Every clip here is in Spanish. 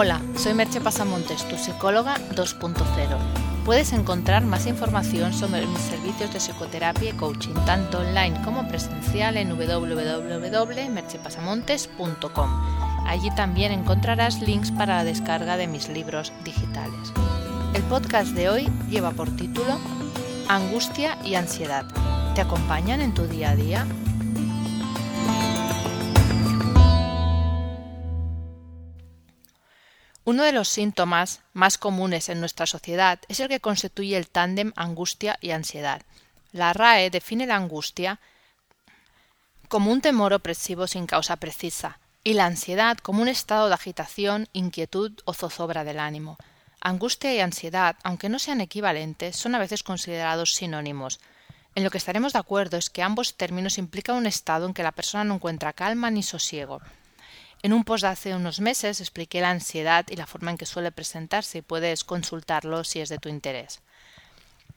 Hola, soy Merche Pasamontes, tu psicóloga 2.0. Puedes encontrar más información sobre mis servicios de psicoterapia y coaching, tanto online como presencial en www.merchepasamontes.com. Allí también encontrarás links para la descarga de mis libros digitales. El podcast de hoy lleva por título Angustia y ansiedad. ¿Te acompañan en tu día a día? Uno de los síntomas más comunes en nuestra sociedad es el que constituye el tándem angustia y ansiedad. La RAE define la angustia como un temor opresivo sin causa precisa y la ansiedad como un estado de agitación, inquietud o zozobra del ánimo. Angustia y ansiedad, aunque no sean equivalentes, son a veces considerados sinónimos. En lo que estaremos de acuerdo es que ambos términos implican un estado en que la persona no encuentra calma ni sosiego. En un post de hace unos meses expliqué la ansiedad y la forma en que suele presentarse y puedes consultarlo si es de tu interés.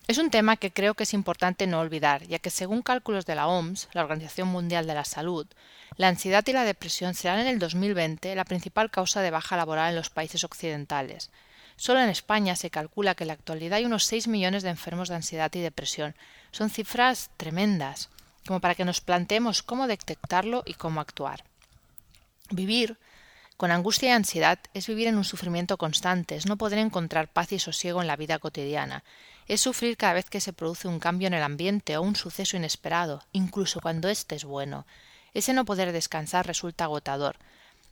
Es un tema que creo que es importante no olvidar, ya que según cálculos de la OMS, la Organización Mundial de la Salud, la ansiedad y la depresión serán en el 2020 la principal causa de baja laboral en los países occidentales. Solo en España se calcula que en la actualidad hay unos 6 millones de enfermos de ansiedad y depresión. Son cifras tremendas, como para que nos planteemos cómo detectarlo y cómo actuar. Vivir con angustia y ansiedad es vivir en un sufrimiento constante, es no poder encontrar paz y sosiego en la vida cotidiana, es sufrir cada vez que se produce un cambio en el ambiente o un suceso inesperado, incluso cuando éste es bueno. Ese no poder descansar resulta agotador.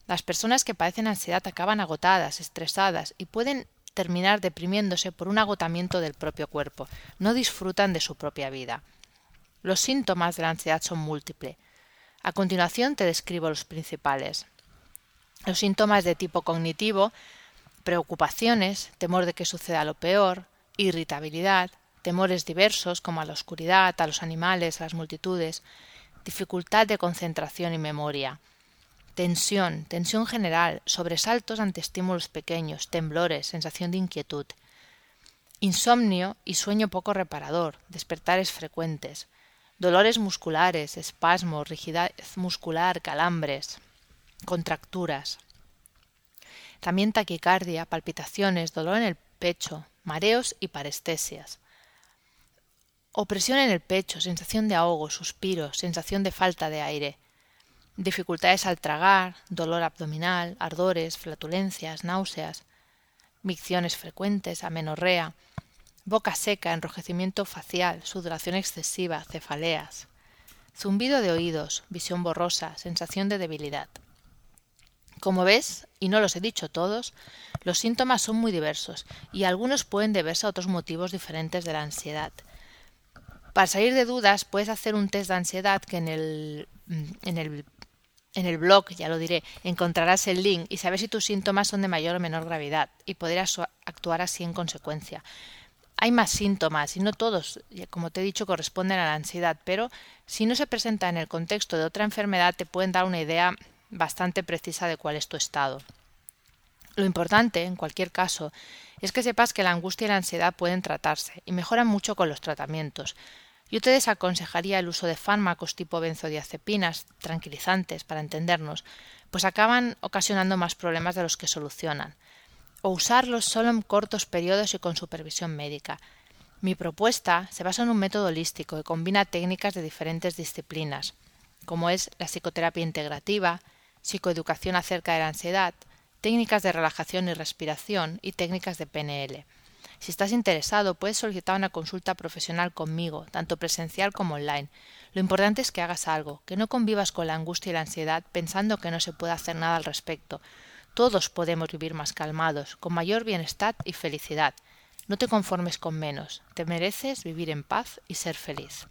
Las personas que padecen ansiedad acaban agotadas, estresadas y pueden terminar deprimiéndose por un agotamiento del propio cuerpo, no disfrutan de su propia vida. Los síntomas de la ansiedad son múltiples. A continuación te describo los principales. Los síntomas de tipo cognitivo, preocupaciones, temor de que suceda lo peor, irritabilidad, temores diversos como a la oscuridad, a los animales, a las multitudes, dificultad de concentración y memoria, tensión, tensión general, sobresaltos ante estímulos pequeños, temblores, sensación de inquietud, insomnio y sueño poco reparador, despertares frecuentes, dolores musculares, espasmos, rigidez muscular, calambres, contracturas. También taquicardia, palpitaciones, dolor en el pecho, mareos y parestesias. Opresión en el pecho, sensación de ahogo, suspiros, sensación de falta de aire. Dificultades al tragar, dolor abdominal, ardores, flatulencias, náuseas. Micciones frecuentes, amenorrea, boca seca, enrojecimiento facial, sudoración excesiva, cefaleas, zumbido de oídos, visión borrosa, sensación de debilidad. Como ves, y no los he dicho todos, los síntomas son muy diversos y algunos pueden deberse a otros motivos diferentes de la ansiedad. Para salir de dudas, puedes hacer un test de ansiedad que en el, en el, en el blog, ya lo diré, encontrarás el link y saber si tus síntomas son de mayor o menor gravedad y podrás actuar así en consecuencia. Hay más síntomas y no todos, como te he dicho, corresponden a la ansiedad, pero si no se presenta en el contexto de otra enfermedad te pueden dar una idea bastante precisa de cuál es tu estado. Lo importante, en cualquier caso, es que sepas que la angustia y la ansiedad pueden tratarse y mejoran mucho con los tratamientos. Yo te desaconsejaría el uso de fármacos tipo benzodiazepinas, tranquilizantes, para entendernos, pues acaban ocasionando más problemas de los que solucionan o usarlos solo en cortos periodos y con supervisión médica. Mi propuesta se basa en un método holístico que combina técnicas de diferentes disciplinas, como es la psicoterapia integrativa, psicoeducación acerca de la ansiedad, técnicas de relajación y respiración y técnicas de PNL. Si estás interesado, puedes solicitar una consulta profesional conmigo, tanto presencial como online. Lo importante es que hagas algo, que no convivas con la angustia y la ansiedad pensando que no se puede hacer nada al respecto, todos podemos vivir más calmados, con mayor bienestar y felicidad. No te conformes con menos, te mereces vivir en paz y ser feliz.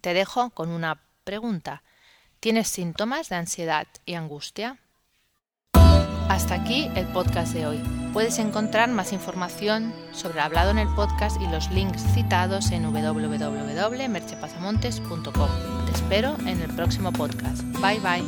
Te dejo con una pregunta. ¿Tienes síntomas de ansiedad y angustia? Hasta aquí el podcast de hoy. Puedes encontrar más información sobre hablado en el podcast y los links citados en www.merchepazamontes.com. Te espero en el próximo podcast. Bye bye.